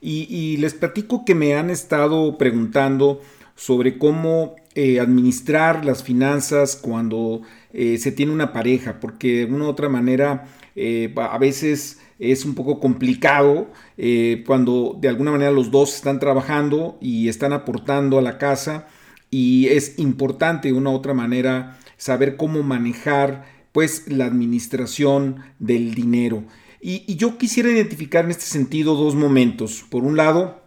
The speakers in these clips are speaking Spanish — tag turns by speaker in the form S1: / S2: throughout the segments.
S1: Y, les platico que me han estado preguntando sobre cómo eh, administrar las finanzas cuando eh, se tiene una pareja, porque de una u otra manera eh, a veces es un poco complicado cuando de alguna manera los dos están trabajando y están aportando a la casa y es importante de una u otra manera saber cómo manejar pues la administración del dinero. Y, yo quisiera identificar en este sentido dos momentos. Por un lado,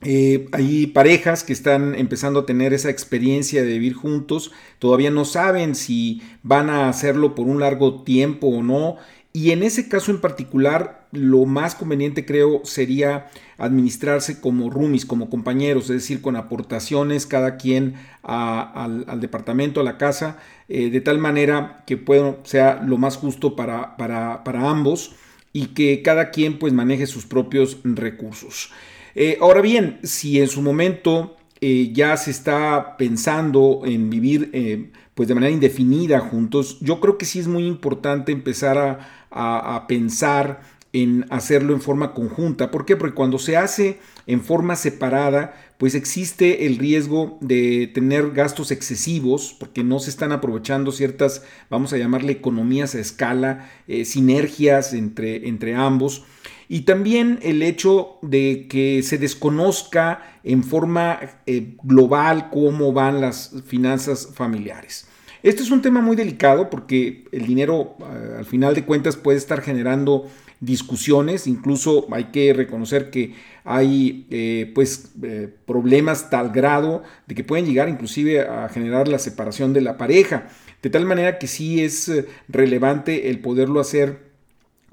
S1: eh, hay parejas que están empezando a tener esa experiencia de vivir juntos, todavía no saben si van a hacerlo por un largo tiempo o no. Y en ese caso en particular, lo más conveniente creo sería administrarse como roomies, como compañeros, es decir, con aportaciones cada quien al, departamento, a la casa, eh, de tal manera que pueda, sea lo más justo para, para, para ambos y que cada quien pues maneje sus propios recursos. Eh, ahora bien, si en su momento eh, ya se está pensando en vivir eh, pues de manera indefinida juntos, yo creo que sí es muy importante empezar a, a pensar en hacerlo en forma conjunta. ¿Por qué? Porque cuando se hace en forma separada, pues existe el riesgo de tener gastos excesivos, porque no se están aprovechando ciertas, vamos a llamarle economías a escala, eh, sinergias entre, entre ambos. Y también el hecho de que se desconozca en forma eh, global cómo van las finanzas familiares. Este es un tema muy delicado porque el dinero eh, al final de cuentas puede estar generando discusiones, incluso hay que reconocer que hay eh, pues eh, problemas tal grado de que pueden llegar inclusive a generar la separación de la pareja, de tal manera que sí es eh, relevante el poderlo hacer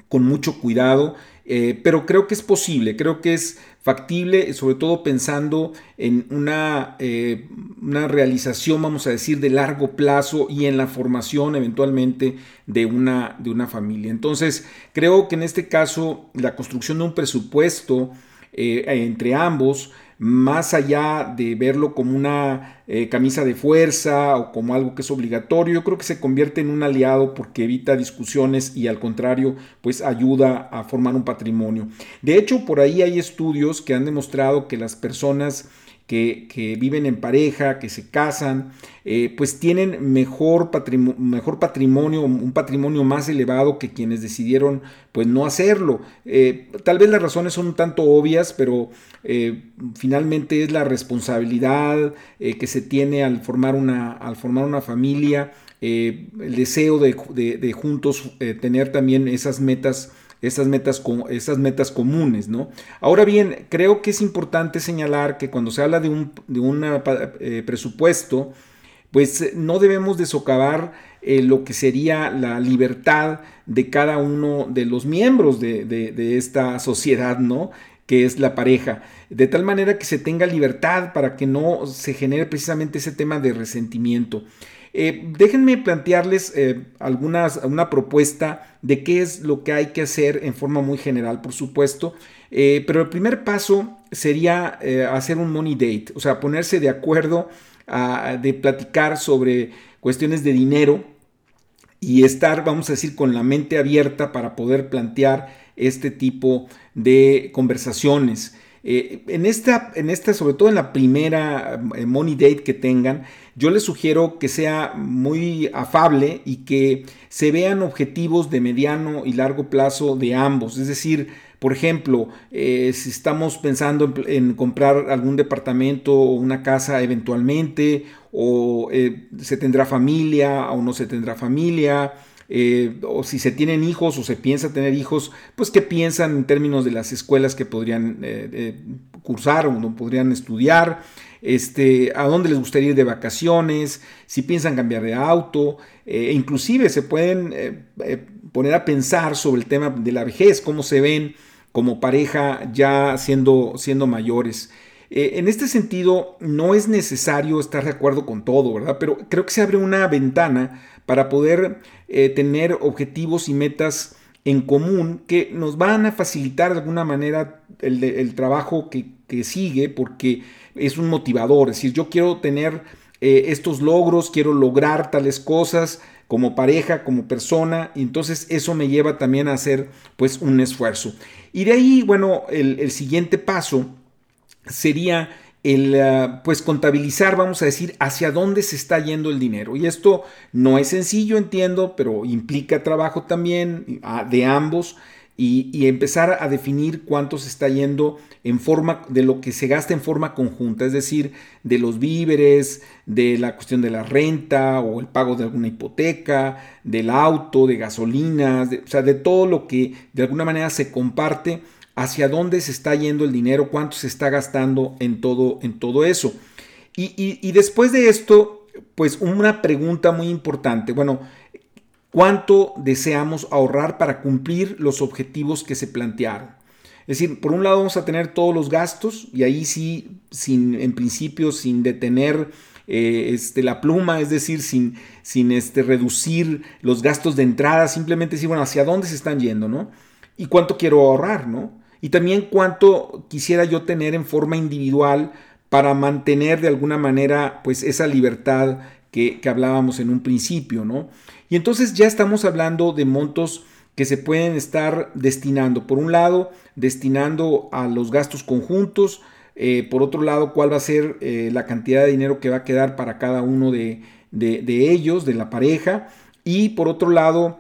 S1: con mucho cuidado, pero creo que es posible, creo que es factible, sobre todo pensando en una, eh, una, realización, vamos a decir, de largo plazo y en la formación eventualmente de una, de una familia. Entonces, creo que en este caso la construcción de un presupuesto eh, entre ambos más allá de verlo como una eh, camisa de fuerza o como algo que es obligatorio, yo creo que se convierte en un aliado porque evita discusiones y al contrario, pues ayuda a formar un patrimonio. De hecho, por ahí hay estudios que han demostrado que las personas que, viven en pareja, que se casan, eh, pues tienen mejor, mejor, patrimonio, un patrimonio más elevado que quienes decidieron pues no hacerlo. Eh, tal vez las razones son un tanto obvias, pero eh, finalmente es la responsabilidad que se tiene al formar una, al formar una familia, el deseo de, de juntos tener también esas metas esas metas, metas comunes, ¿no? Ahora bien, creo que es importante señalar que cuando se habla de un de eh, presupuesto, pues eh, no debemos de socavar eh, lo que sería la libertad de cada uno de los miembros de, de esta sociedad, ¿no? que es la pareja, de tal manera que se tenga libertad para que no se genere precisamente ese tema de resentimiento. Eh, déjenme plantearles eh, algunas, una propuesta de qué es lo que hay que hacer en forma muy general, por supuesto. Eh, pero el primer paso sería hacer un money date, o sea, ponerse de acuerdo de platicar sobre cuestiones de dinero y estar, vamos a decir, con la mente abierta para poder plantear este tipo de conversaciones. Eh, en, esta, en esta, sobre todo en la primera eh, money date que tengan, yo les sugiero que sea muy afable y que se vean objetivos de mediano y largo plazo de ambos. Es decir, por ejemplo, eh, si estamos pensando en, comprar algún departamento o una casa eventualmente, o se tendrá familia o no se tendrá familia, eh, o si se tienen hijos o se piensa tener hijos, pues qué piensan en términos de las escuelas que podrían eh, eh, cursar o no podrían estudiar, este, a dónde les gustaría ir de vacaciones, si piensan cambiar de auto, e inclusive se pueden poner a pensar sobre el tema de la vejez, cómo se ven como pareja ya siendo, siendo mayores. Eh, en este sentido, no es necesario estar de acuerdo con todo, ¿verdad? Pero creo que se abre una ventana para poder eh, tener objetivos y metas en común que nos van a facilitar de alguna manera el, trabajo que, sigue porque es un motivador. Es decir, yo quiero tener eh, estos logros, quiero lograr tales cosas como pareja, como persona, y entonces eso me lleva también a hacer pues un esfuerzo. Y de ahí, bueno, el siguiente paso sería el ah, pues contabilizar, vamos a decir, hacia dónde se está yendo el dinero. Y esto no es sencillo, entiendo, pero implica trabajo también ah, de ambos y, empezar a definir cuánto se está yendo en forma de lo que se gasta en forma conjunta, es decir, de los víveres, de la cuestión de la renta o el pago de alguna hipoteca, del auto, de gasolinas, o sea, de todo lo que de alguna manera se comparte hacia dónde se está yendo el dinero, cuánto se está gastando en todo, en todo eso. Y, después de esto, pues una pregunta muy importante. Bueno, ¿cuánto deseamos ahorrar para cumplir los objetivos que se plantearon? Es decir, por un lado vamos a tener todos los gastos y ahí sí, sin, en principio, sin detener eh, este, la pluma, es decir, sin, sin este, reducir los gastos de entrada, simplemente decir, bueno, hacia dónde se están yendo, ¿no? Y cuánto quiero ahorrar, ¿no? Y también cuánto quisiera yo tener en forma individual para mantener de alguna manera pues esa libertad que, hablábamos en un principio, ¿no? Y entonces ya estamos hablando de montos que se pueden estar destinando. Por un lado, destinando a los gastos conjuntos, eh, por otro lado, cuál va a ser eh, la cantidad de dinero que va a quedar para cada uno de, de ellos, de la pareja, y por otro lado,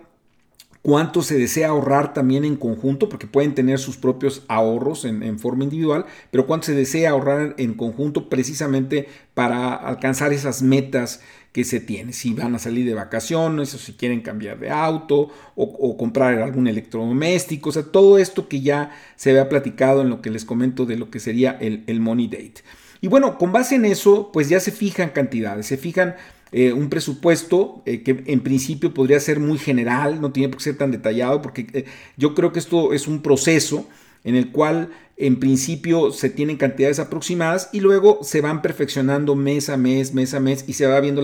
S1: cuánto se desea ahorrar también en conjunto, porque pueden tener sus propios ahorros en, forma individual, pero cuánto se desea ahorrar en conjunto precisamente para alcanzar esas metas que se tiene, si van a salir de vacaciones o si quieren cambiar de auto o, comprar algún electrodoméstico, o sea, todo esto que ya se había platicado en lo que les comento de lo que sería el, el Money Date. Y bueno, con base en eso, pues ya se fijan cantidades, se fijan eh, un presupuesto eh, que en principio podría ser muy general, no tiene por qué ser tan detallado, porque eh, yo creo que esto es un proceso en el cual en principio se tienen cantidades aproximadas y luego se van perfeccionando mes a mes, mes a mes y se va viendo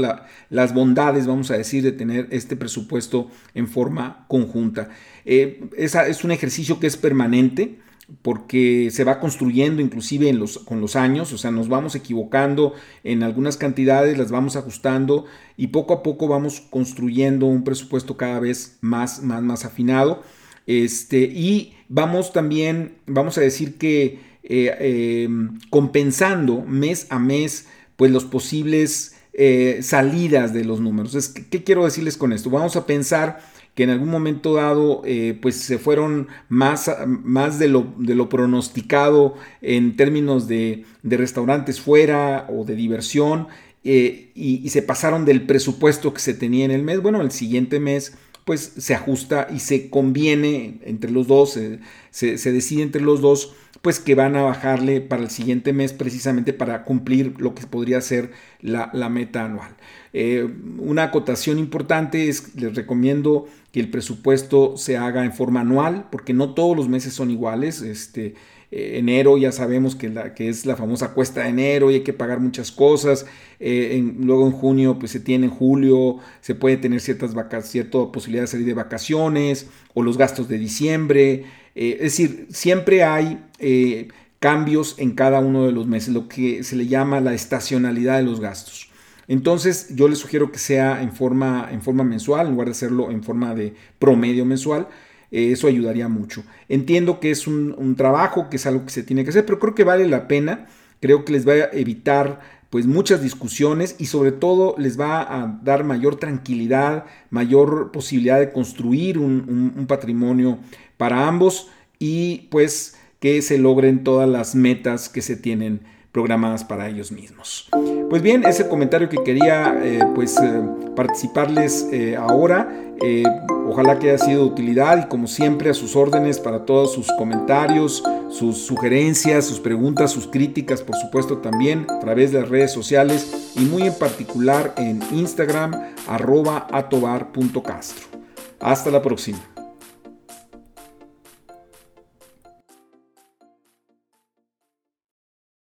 S1: las bondades, vamos a decir, de tener este presupuesto en forma conjunta. es un ejercicio que es permanente porque se va construyendo inclusive con los años, o sea, nos vamos equivocando en algunas cantidades, las vamos ajustando y poco a poco vamos construyendo un presupuesto cada vez más, más, más afinado. Este, y vamos también, vamos a decir que eh, em, compensando mes a mes, pues los posibles eh, salidas de los números. ¿Qué quiero decirles con esto? Vamos a pensar que en algún momento dado eh, pues se fueron más, más de, lo, pronosticado en términos de, restaurantes fuera o de diversión eh, y, se pasaron del presupuesto que se tenía en el mes. Bueno, el siguiente mes pues se ajusta y se conviene entre los dos, se, se decide entre los dos pues que van a bajarle para el siguiente mes precisamente para cumplir lo que podría ser la, meta anual. Eh, una acotación importante es, les recomiendo que el presupuesto se haga en forma anual, porque no todos los meses son iguales. Este, eh, enero ya sabemos que, la, que es la famosa cuesta de enero y hay que pagar muchas cosas. Eh, luego en junio pues se tiene, en julio se puede tener ciertas vacaciones, cierta posibilidad de salir de vacaciones o los gastos de diciembre. Eh, es decir, siempre hay cambios en cada uno de los meses, lo que se le llama la estacionalidad de los gastos. Entonces yo les sugiero que sea en forma, en forma mensual, en lugar de hacerlo en forma de promedio mensual. Eh, eso ayudaría mucho. Entiendo que es un, trabajo, que es algo que se tiene que hacer, pero creo que vale la pena. Creo que les va a evitar pues muchas discusiones y sobre todo les va a dar mayor tranquilidad, mayor posibilidad de construir un patrimonio para ambos y pues que se logren todas las metas que se tienen programadas para ellos mismos. Pues bien, ese comentario que quería eh, pues eh, participarles eh, ahora, ojalá que haya sido de utilidad y como siempre a sus órdenes para todos sus comentarios, sus sugerencias, sus preguntas, sus críticas, por supuesto también a través de las redes sociales y muy en particular en Instagram arroba atobar.castro. Hasta la próxima.